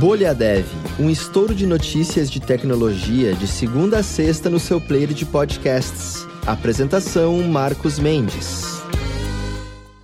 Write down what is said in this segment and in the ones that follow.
Bolha Dev, um estouro de notícias de tecnologia de segunda a sexta no seu player de podcasts. Apresentação Marcos Mendes.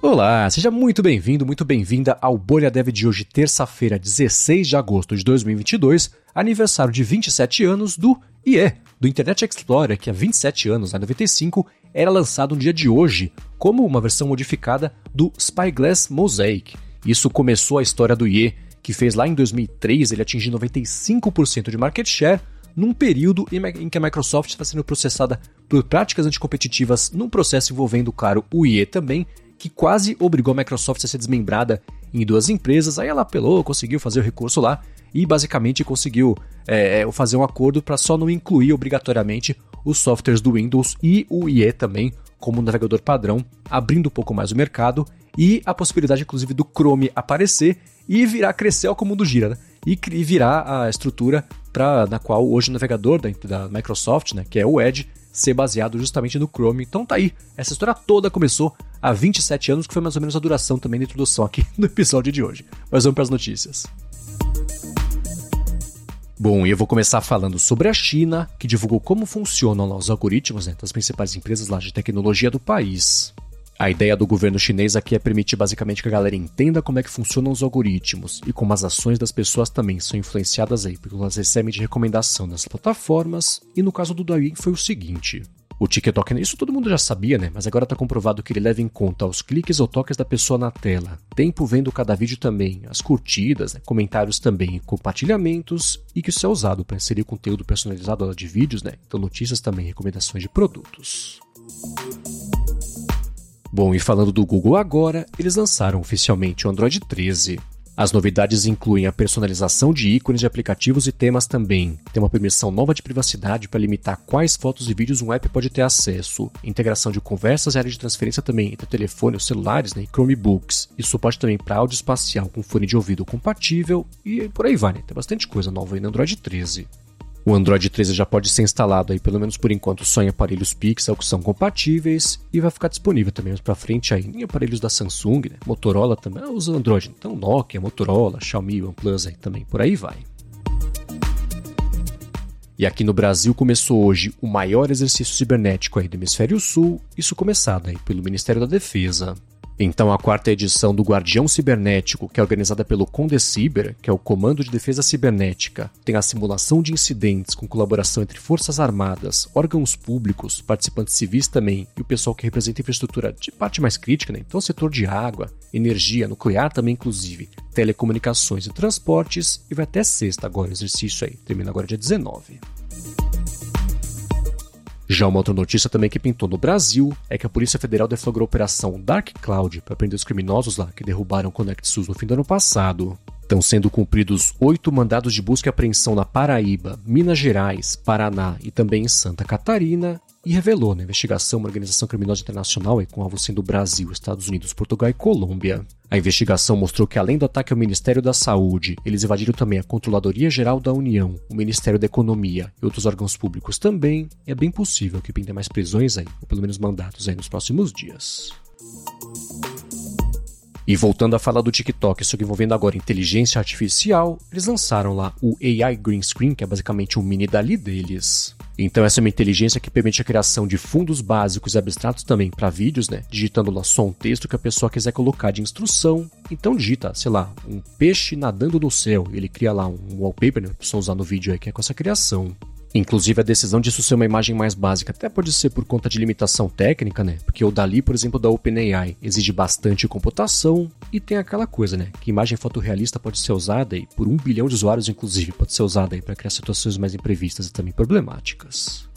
Olá, seja muito bem-vindo, muito bem-vinda ao Bolha Dev de hoje, terça-feira, 16 de agosto de 2022, aniversário de 27 anos do IE, do Internet Explorer, que há 27 anos, na 95, era lançado no dia de hoje, como uma versão modificada do Spyglass Mosaic. Isso começou a história do IE que fez lá em 2003 ele atingir 95% de market share, num período em que a Microsoft está sendo processada por práticas anticompetitivas num processo envolvendo, o IE também, que quase obrigou a Microsoft a ser desmembrada em duas empresas. Aí ela apelou, conseguiu fazer o recurso lá e basicamente conseguiu é, é fazer um acordo para só não incluir obrigatoriamente os softwares do Windows e o IE também como navegador padrão, abrindo um pouco mais o mercado e a possibilidade, inclusive, do Chrome aparecer e virar crescer como o mundo gira, né? E, virar a estrutura pra, na qual hoje o navegador da, da Microsoft, né, que é o Edge, ser baseado justamente no Chrome. Então tá aí, essa história toda começou há 27 anos, que foi mais ou menos a duração também da introdução aqui no episódio de hoje. Mas vamos para as notícias. Bom, eu vou começar falando sobre a China, que divulgou como funcionam os algoritmos né, das principais empresas lá de tecnologia do país. A ideia do governo chinês aqui é permitir basicamente que a galera entenda como é que funcionam os algoritmos e como as ações das pessoas também são influenciadas aí porque elas recebem de recomendação nas plataformas. E no caso do Douyin foi o seguinte: o TikTok, isso todo mundo já sabia, né? Mas agora está comprovado que ele leva em conta os cliques ou toques da pessoa na tela, tempo vendo cada vídeo também, as curtidas, né? comentários também, compartilhamentos, e que isso é usado para inserir conteúdo personalizado de vídeos, né? Então notícias também, recomendações de produtos. Bom, e falando do Google agora, eles lançaram oficialmente o Android 13. As novidades incluem a personalização de ícones de aplicativos e temas também. Tem uma permissão nova de privacidade para limitar quais fotos e vídeos um app pode ter acesso. Integração de conversas e área de transferência também entre telefone, os celulares né, e Chromebooks. E suporte também para áudio espacial com fone de ouvido compatível. E por aí vai, né? Tem bastante coisa nova aí no Android 13. O Android 13 já pode ser instalado aí, pelo menos por enquanto, só em aparelhos Pixel que são compatíveis e vai ficar disponível também mais para frente aí em aparelhos da Samsung, né? Motorola também usa Android, então Nokia, Motorola, Xiaomi, OnePlus aí também, por aí vai. E aqui no Brasil começou hoje o maior exercício cibernético aí do Hemisfério Sul, isso começado aí pelo Ministério da Defesa. Então, a quarta edição do Guardião Cibernético, que é organizada pelo Condeciber, que é o Comando de Defesa Cibernética, tem a simulação de incidentes com colaboração entre forças armadas, órgãos públicos, participantes civis também e o pessoal que representa infraestrutura de parte mais crítica, né? então setor de água, energia, nuclear também inclusive, telecomunicações e transportes, e vai até sexta agora o exercício aí, termina agora dia 19. Já uma outra notícia também que pintou no Brasil é que a Polícia Federal deflagrou a operação Dark Cloud para prender os criminosos lá que derrubaram o ConnectSUS no fim do ano passado. Estão sendo cumpridos oito mandados de busca e apreensão na Paraíba, Minas Gerais, Paraná e também em Santa Catarina, e revelou na investigação uma organização criminosa internacional com alvo sendo Brasil, Estados Unidos, Portugal e Colômbia. A investigação mostrou que, além do ataque ao Ministério da Saúde, eles invadiram também a Controladoria Geral da União, o Ministério da Economia e outros órgãos públicos também. É bem possível que pintem mais prisões aí, ou pelo menos mandatos aí nos próximos dias. E voltando a falar do TikTok, isso envolvendo agora inteligência artificial, eles lançaram lá o AI Green Screen, que é basicamente um mini dali deles. Então essa é uma inteligência que permite a criação de fundos básicos e abstratos também para vídeos, né? Digitando lá só um texto que a pessoa quiser colocar de instrução. Então digita, sei lá, um peixe nadando no céu. Ele cria lá um wallpaper, né? Pra pessoa usar no vídeo aí que é com essa criação. Inclusive, a decisão disso ser uma imagem mais básica até pode ser por conta de limitação técnica, né? Porque o Dali, por exemplo, da OpenAI, exige bastante computação e tem aquela coisa, né? Que imagem fotorrealista pode ser usada e por um bilhão de usuários, inclusive, pode ser usada aí para criar situações mais imprevistas e também problemáticas.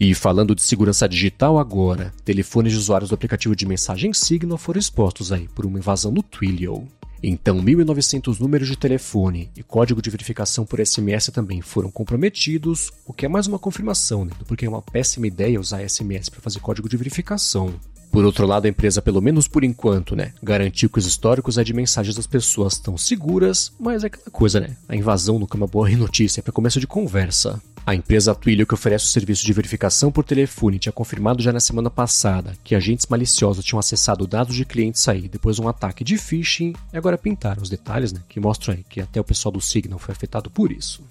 E falando de segurança digital agora, telefones de usuários do aplicativo de mensagem Signal foram expostos aí por uma invasão no Twilio. Então, 1.900 números de telefone e código de verificação por SMS também foram comprometidos, o que é mais uma confirmação, né, do porquê é uma péssima ideia usar SMS para fazer código de verificação. Por outro lado, a empresa, pelo menos por enquanto, né, garantiu que os históricos de mensagens das pessoas estão seguras, mas é aquela coisa, né? A invasão nunca é uma boa notícia para começo de conversa. A empresa Twilio, que oferece o serviço de verificação por telefone, tinha confirmado já na semana passada que agentes maliciosos tinham acessado dados de clientes aí depois de um ataque de phishing, e agora pintaram os detalhes, né, que mostram aí que até o pessoal do Signal foi afetado por isso.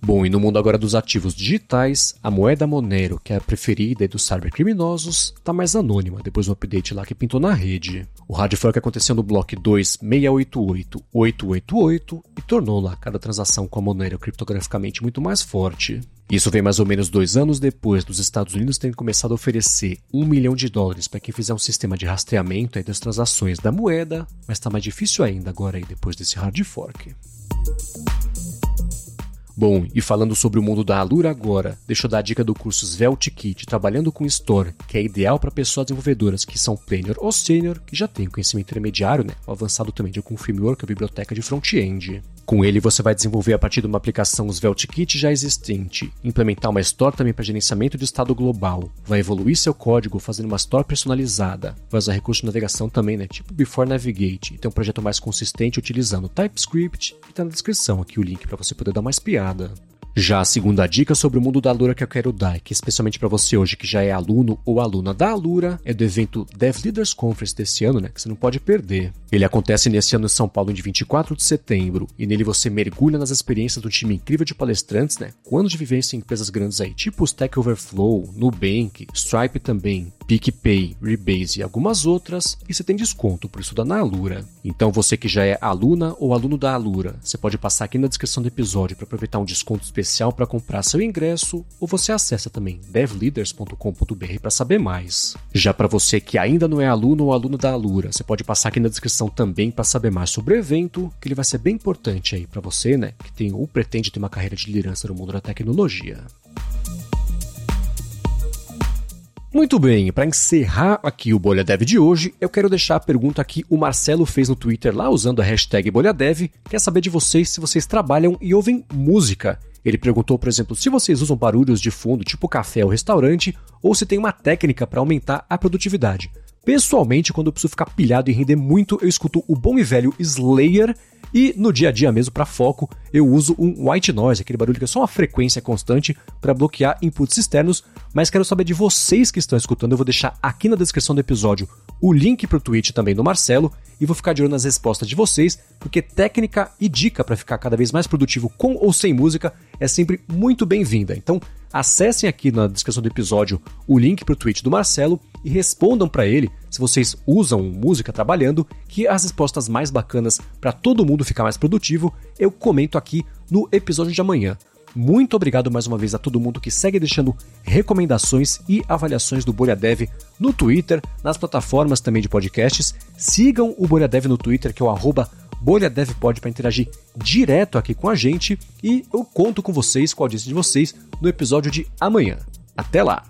Bom, e no mundo agora dos ativos digitais, a moeda Monero, que é a preferida dos cybercriminosos, está mais anônima depois do update lá que pintou na rede. O hard fork aconteceu no bloco 2688888 e tornou lá cada transação com a Monero criptograficamente muito mais forte. Isso vem mais ou menos dois anos depois dos Estados Unidos terem começado a oferecer um milhão de dólares para quem fizer um sistema de rastreamento aí das transações da moeda, mas está mais difícil ainda agora aí depois desse hard fork. Bom, e falando sobre o mundo da Alura agora, deixa eu dar a dica do curso Svelte Kit Trabalhando com Store, que é ideal para pessoas desenvolvedoras que são plenior ou senior, que já têm conhecimento intermediário, né, ou avançado também de algum framework ou biblioteca de front-end. Com ele, você vai desenvolver a partir de uma aplicação SvelteKit já existente, implementar uma store também para gerenciamento de estado global, vai evoluir seu código fazendo uma store personalizada, vai usar recurso de navegação também, né, tipo Before Navigate, e ter um projeto mais consistente utilizando TypeScript, e tá na descrição aqui o link para você poder dar mais piada. Já a segunda dica sobre o mundo da Alura que eu quero dar, que especialmente para você hoje que já é aluno ou aluna da Alura, é do evento Dev Leaders Conference desse ano, né, que você não pode perder. Ele acontece nesse ano em São Paulo, de 24 de setembro, e nele você mergulha nas experiências do time incrível de palestrantes, né, com anos de vivência em empresas grandes aí, tipo Stack Overflow, Nubank, Stripe também, PicPay, Rebase e algumas outras, e você tem desconto por estudar na Alura. Então você que já é aluna ou aluno da Alura, você pode passar aqui na descrição do episódio para aproveitar um desconto especial para comprar seu ingresso, ou você acessa também devleaders.com.br para saber mais. Já para você que ainda não é aluno ou aluno da Alura, você pode passar aqui na descrição também para saber mais sobre o evento, que ele vai ser bem importante aí para você, né, que tem ou pretende ter uma carreira de liderança no mundo da tecnologia. Muito bem, para encerrar aqui o Bolha Dev de hoje, eu quero deixar a pergunta que o Marcelo fez no Twitter lá usando a hashtag BolhaDev. Quer saber de vocês se vocês trabalham e ouvem música. Ele perguntou, por exemplo, se vocês usam barulhos de fundo, tipo café ou restaurante, ou se tem uma técnica para aumentar a produtividade. Pessoalmente, quando eu preciso ficar pilhado e render muito, eu escuto o bom e velho Slayer e no dia a dia mesmo, para foco, eu uso um white noise, aquele barulho que é só uma frequência constante para bloquear inputs externos. Mas quero saber de vocês que estão escutando. Eu vou deixar aqui na descrição do episódio o link para o tweet também do Marcelo e vou ficar de olho nas respostas de vocês, porque técnica e dica para ficar cada vez mais produtivo com ou sem música é sempre muito bem-vinda. Então, acessem aqui na descrição do episódio o link para o tweet do Marcelo e respondam para ele se vocês usam música trabalhando, que as respostas mais bacanas para todo mundo ficar mais produtivo eu comento aqui no episódio de amanhã. Muito obrigado mais uma vez a todo mundo que segue deixando recomendações e avaliações do Bolha Dev no Twitter, nas plataformas também de podcasts. Sigam o Bolha Dev no Twitter, que é o arroba BolhaDevPod para interagir direto aqui com a gente e eu conto com vocês, com a audiência de vocês, no episódio de amanhã. Até lá!